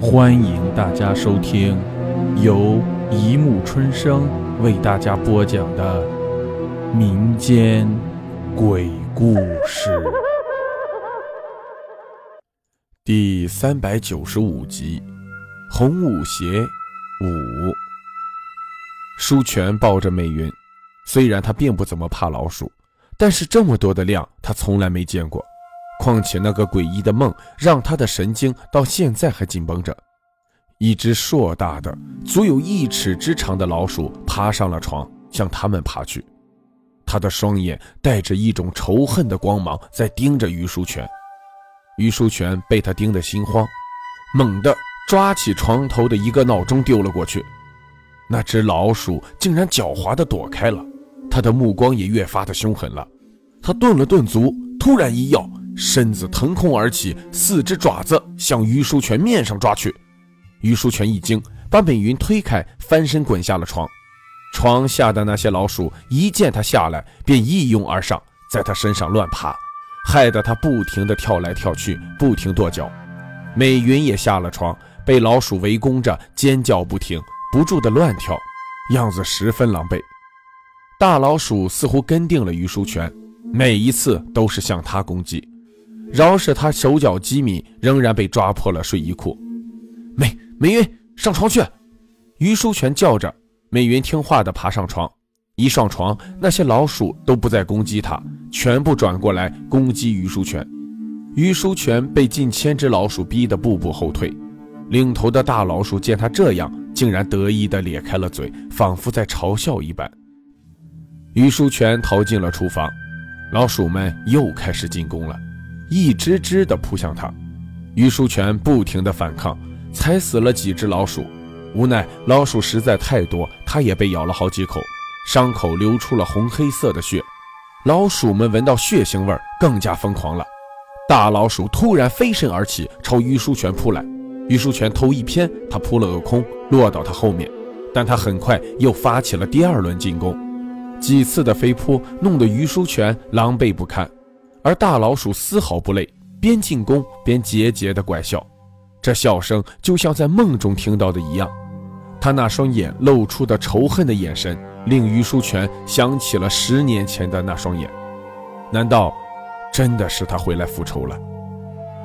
欢迎大家收听由一木春生为大家播讲的民间鬼故事第三百九十五集《红舞鞋五》。舒全抱着美云，虽然他并不怎么怕老鼠，但是这么多的量他从来没见过。况且那个诡异的梦让他的神经到现在还紧绷着。一只硕大的、足有一尺之长的老鼠爬上了床，向他们爬去。他的双眼带着一种仇恨的光芒在盯着于书全。于书全被他盯得心慌，猛地抓起床头的一个闹钟丢了过去。那只老鼠竟然狡猾地躲开了，他的目光也越发的凶狠了。他顿了顿足，突然一跃。身子腾空而起，四只爪子向于书全面上抓去。于书全一惊，把美云推开，翻身滚下了床。床下的那些老鼠一见他下来，便一拥而上，在他身上乱爬，害得他不停地跳来跳去，不停跺脚。美云也下了床，被老鼠围攻着，尖叫不停，不住地乱跳，样子十分狼狈。大老鼠似乎跟定了于书全，每一次都是向他攻击。饶是他手脚机敏，仍然被抓破了睡衣裤。美美云上床去！于书全叫着。美云听话的爬上床。一上床，那些老鼠都不再攻击他，全部转过来攻击于书全。于书全被近千只老鼠逼得步步后退。领头的大老鼠见他这样，竟然得意地咧开了嘴，仿佛在嘲笑一般。于书全逃进了厨房，老鼠们又开始进攻了。一只只地扑向他，于书全不停地反抗，踩死了几只老鼠。无奈老鼠实在太多，他也被咬了好几口，伤口流出了红黑色的血。老鼠们闻到血腥味，更加疯狂了。大老鼠突然飞身而起，朝于书全扑来。于书全头一偏，他扑了个空，落到他后面。但他很快又发起了第二轮进攻，几次的飞扑弄得于书全狼狈不堪。而大老鼠丝毫不累，边进攻边桀桀的怪笑，这笑声就像在梦中听到的一样。他那双眼露出的仇恨的眼神，令于书全想起了十年前的那双眼。难道真的是他回来复仇了？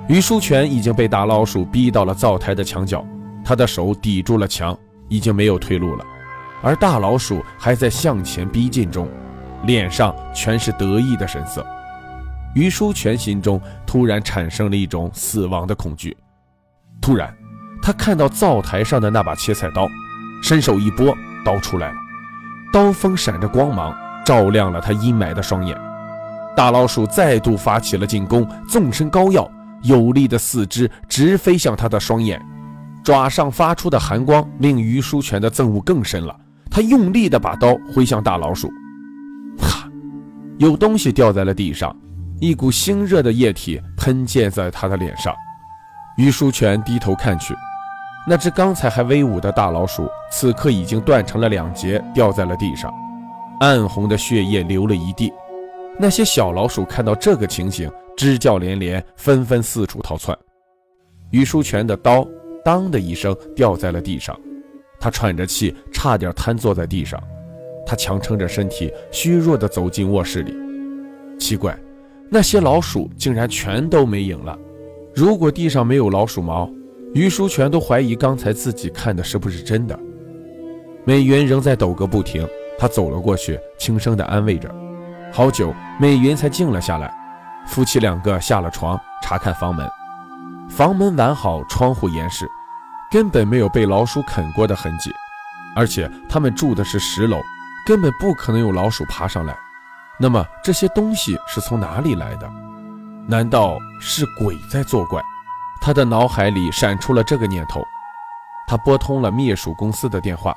于书全已经被大老鼠逼到了灶台的墙角，他的手抵住了墙，已经没有退路了。而大老鼠还在向前逼近中，脸上全是得意的神色。于书全心中突然产生了一种死亡的恐惧。突然，他看到灶台上的那把切菜刀，伸手一拨，刀出来了。刀锋闪着光芒，照亮了他阴霾的双眼。大老鼠再度发起了进攻，纵身高跃，有力的四肢直飞向他的双眼，爪上发出的寒光令于书全的憎恶更深了。他用力地把刀挥向大老鼠，哈，有东西掉在了地上。一股腥热的液体喷溅在他的脸上，于书全低头看去，那只刚才还威武的大老鼠，此刻已经断成了两截，掉在了地上，暗红的血液流了一地。那些小老鼠看到这个情形，吱叫连连，纷纷四处逃窜。于书全的刀“当”的一声掉在了地上，他喘着气，差点瘫坐在地上。他强撑着身体，虚弱地走进卧室里。奇怪。那些老鼠竟然全都没影了。如果地上没有老鼠毛，于书全都怀疑刚才自己看的是不是真的。美云仍在抖个不停，他走了过去，轻声地安慰着。好久，美云才静了下来。夫妻两个下了床，查看房门，房门完好，窗户严实，根本没有被老鼠啃过的痕迹。而且他们住的是十楼，根本不可能有老鼠爬上来。那么这些东西是从哪里来的？难道是鬼在作怪？他的脑海里闪出了这个念头。他拨通了灭鼠公司的电话。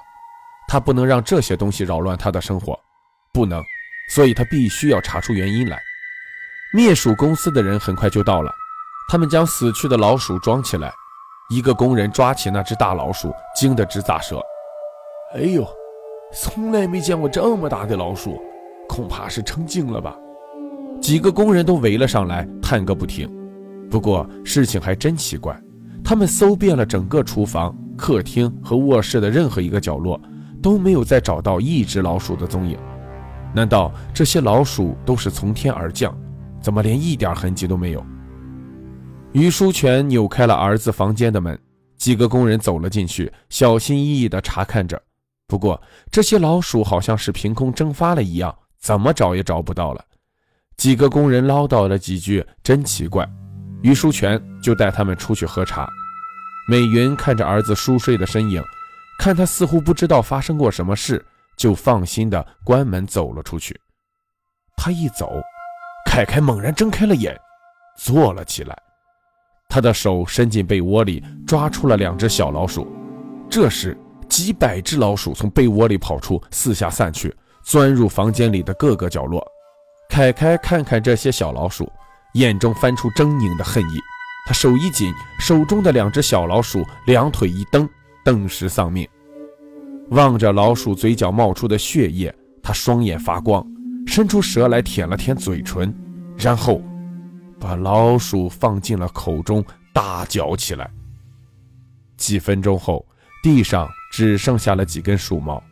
他不能让这些东西扰乱他的生活，不能，所以他必须要查出原因来。灭鼠公司的人很快就到了，他们将死去的老鼠装起来。一个工人抓起那只大老鼠，惊得直咋舌：“哎呦，从来没见过这么大的老鼠！”恐怕是成精了吧？几个工人都围了上来，叹个不停。不过事情还真奇怪，他们搜遍了整个厨房、客厅和卧室的任何一个角落，都没有再找到一只老鼠的踪影。难道这些老鼠都是从天而降？怎么连一点痕迹都没有？于书全扭开了儿子房间的门，几个工人走了进去，小心翼翼地查看着。不过这些老鼠好像是凭空蒸发了一样，怎么找也找不到了。几个工人唠叨了几句，真奇怪。于书全就带他们出去喝茶。美云看着儿子熟睡的身影，看他似乎不知道发生过什么事，就放心的关门走了出去。他一走，凯凯猛然睁开了眼，坐了起来。他的手伸进被窝里，抓出了两只小老鼠。这时，几百只老鼠从被窝里跑出，四下散去，钻入房间里的各个角落。凯凯看看这些小老鼠。眼中翻出狰狞的恨意，他手一紧，手中的两只小老鼠两腿一蹬，顿时丧命。望着老鼠嘴角冒出的血液，他双眼发光，伸出舌来舔了舔嘴唇，然后把老鼠放进了口中，大嚼起来。几分钟后，地上只剩下了几根鼠毛。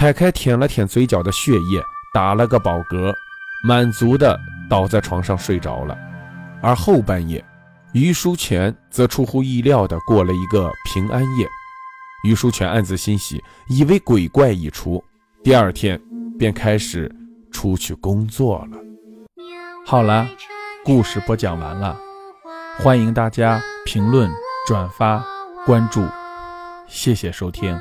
凯凯舔了舔嘴角的血液，打了个饱嗝，满足的。倒在床上睡着了，而后半夜，于书全则出乎意料的过了一个平安夜。于书全暗自欣喜，以为鬼怪已除，第二天便开始出去工作了。好了，故事播讲完了，欢迎大家评论、转发、关注，谢谢收听。